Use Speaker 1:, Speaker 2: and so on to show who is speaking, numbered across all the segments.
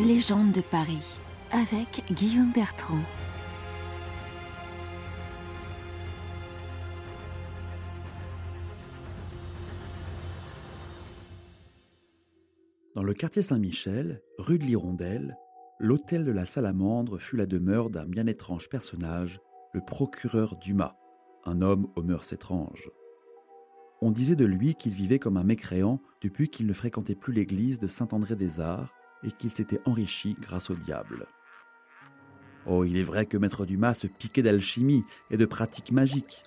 Speaker 1: Légende de Paris avec Guillaume Bertrand.
Speaker 2: Dans le quartier Saint-Michel, rue de l'Hirondelle, l'hôtel de la Salamandre fut la demeure d'un bien étrange personnage, le procureur Dumas, un homme aux mœurs étranges. On disait de lui qu'il vivait comme un mécréant depuis qu'il ne fréquentait plus l'église de Saint-André-des-Arts et qu'il s'était enrichi grâce au diable. Oh, il est vrai que Maître Dumas se piquait d'alchimie et de pratiques magiques.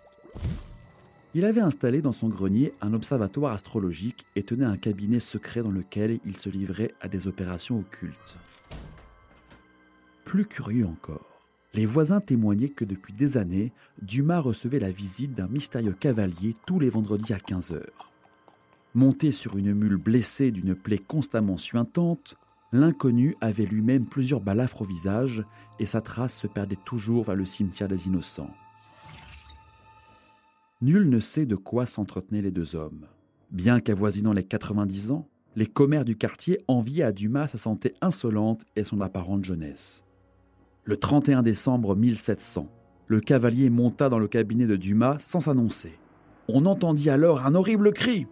Speaker 2: Il avait installé dans son grenier un observatoire astrologique et tenait un cabinet secret dans lequel il se livrait à des opérations occultes. Plus curieux encore, les voisins témoignaient que depuis des années, Dumas recevait la visite d'un mystérieux cavalier tous les vendredis à 15 heures. Monté sur une mule blessée d'une plaie constamment suintante, l'inconnu avait lui-même plusieurs balafres au visage et sa trace se perdait toujours vers le cimetière des innocents. Nul ne sait de quoi s'entretenaient les deux hommes. Bien qu'avoisinant les 90 ans, les commères du quartier enviaient à Dumas sa santé insolente et son apparente jeunesse. Le 31 décembre 1700, le cavalier monta dans le cabinet de Dumas sans s'annoncer. On entendit alors un horrible cri.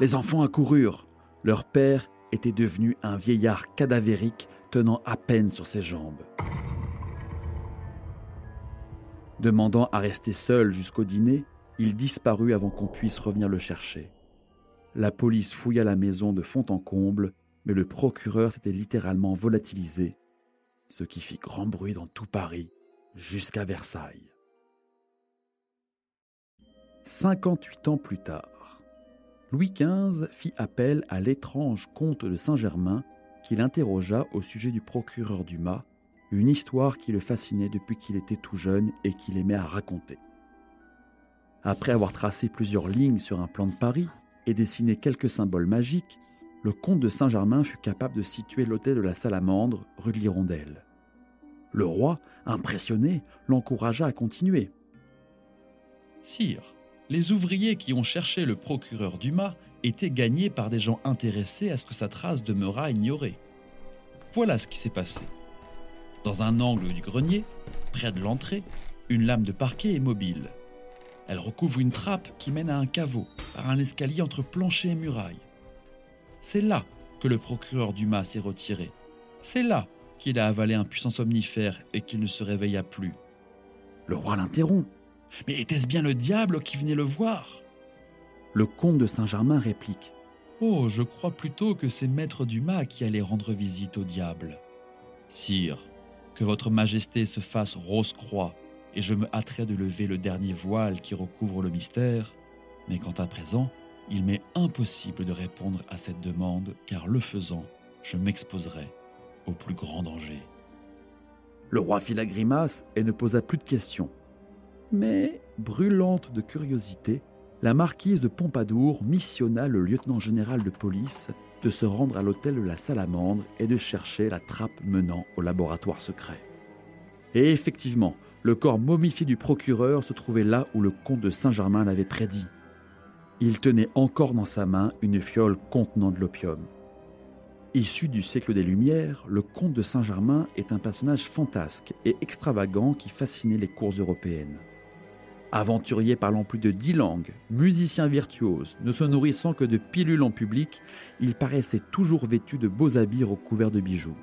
Speaker 2: Les enfants accoururent. Leur père était devenu un vieillard cadavérique tenant à peine sur ses jambes. Demandant à rester seul jusqu'au dîner, il disparut avant qu'on puisse revenir le chercher. La police fouilla la maison de fond en comble, mais le procureur s'était littéralement volatilisé, ce qui fit grand bruit dans tout Paris, jusqu'à Versailles. 58 ans plus tard, Louis XV fit appel à l'étrange comte de Saint-Germain qu'il interrogea au sujet du procureur Dumas, une histoire qui le fascinait depuis qu'il était tout jeune et qu'il aimait à raconter. Après avoir tracé plusieurs lignes sur un plan de Paris et dessiné quelques symboles magiques, le comte de Saint-Germain fut capable de situer l'hôtel de la Salamandre, rue de l'Hirondelle. Le roi, impressionné, l'encouragea à continuer.
Speaker 3: Sire, les ouvriers qui ont cherché le procureur Dumas étaient gagnés par des gens intéressés à ce que sa trace demeurât ignorée. Voilà ce qui s'est passé. Dans un angle du grenier, près de l'entrée, une lame de parquet est mobile. Elle recouvre une trappe qui mène à un caveau, par un escalier entre plancher et muraille. C'est là que le procureur Dumas s'est retiré. C'est là qu'il a avalé un puissant somnifère et qu'il ne se réveilla plus.
Speaker 2: Le roi l'interrompt.
Speaker 3: Mais était-ce bien le diable qui venait le voir?
Speaker 2: Le comte de Saint-Germain réplique.
Speaker 3: Oh, je crois plutôt que c'est Maître Dumas qui allait rendre visite au diable. Sire, que votre majesté se fasse rose-croix, et je me hâterai de lever le dernier voile qui recouvre le mystère, mais quant à présent, il m'est impossible de répondre à cette demande, car le faisant, je m'exposerai au plus grand danger.
Speaker 2: Le roi fit la grimace et ne posa plus de questions. Mais, brûlante de curiosité, la marquise de Pompadour missionna le lieutenant général de police de se rendre à l'hôtel de la Salamandre et de chercher la trappe menant au laboratoire secret. Et effectivement, le corps momifié du procureur se trouvait là où le comte de Saint-Germain l'avait prédit. Il tenait encore dans sa main une fiole contenant de l'opium. Issu du siècle des Lumières, le comte de Saint-Germain est un personnage fantasque et extravagant qui fascinait les cours européennes. Aventurier parlant plus de dix langues, musicien virtuose, ne se nourrissant que de pilules en public, il paraissait toujours vêtu de beaux habits recouverts de bijoux.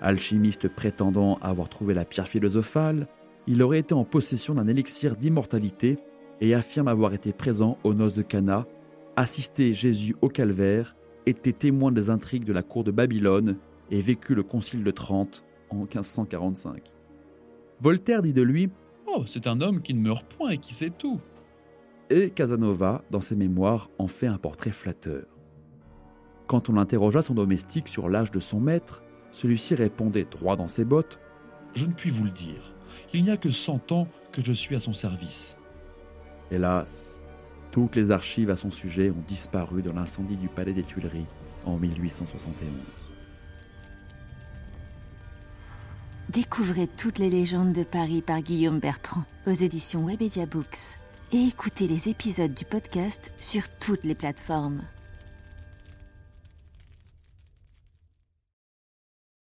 Speaker 2: Alchimiste prétendant avoir trouvé la pierre philosophale, il aurait été en possession d'un élixir d'immortalité et affirme avoir été présent aux noces de Cana, assisté Jésus au calvaire, été témoin des intrigues de la cour de Babylone et vécu le concile de Trente en 1545. Voltaire dit de lui
Speaker 3: Oh, c'est un homme qui ne meurt point et qui sait tout.
Speaker 2: Et Casanova, dans ses mémoires, en fait un portrait flatteur. Quand on interrogea son domestique sur l'âge de son maître, celui-ci répondait droit dans ses bottes
Speaker 3: Je ne puis vous le dire. Il n'y a que cent ans que je suis à son service.
Speaker 2: Hélas, toutes les archives à son sujet ont disparu dans l'incendie du Palais des Tuileries en 1871.
Speaker 1: Découvrez toutes les légendes de Paris par Guillaume Bertrand aux éditions Webedia Books et écoutez les épisodes du podcast sur toutes les plateformes.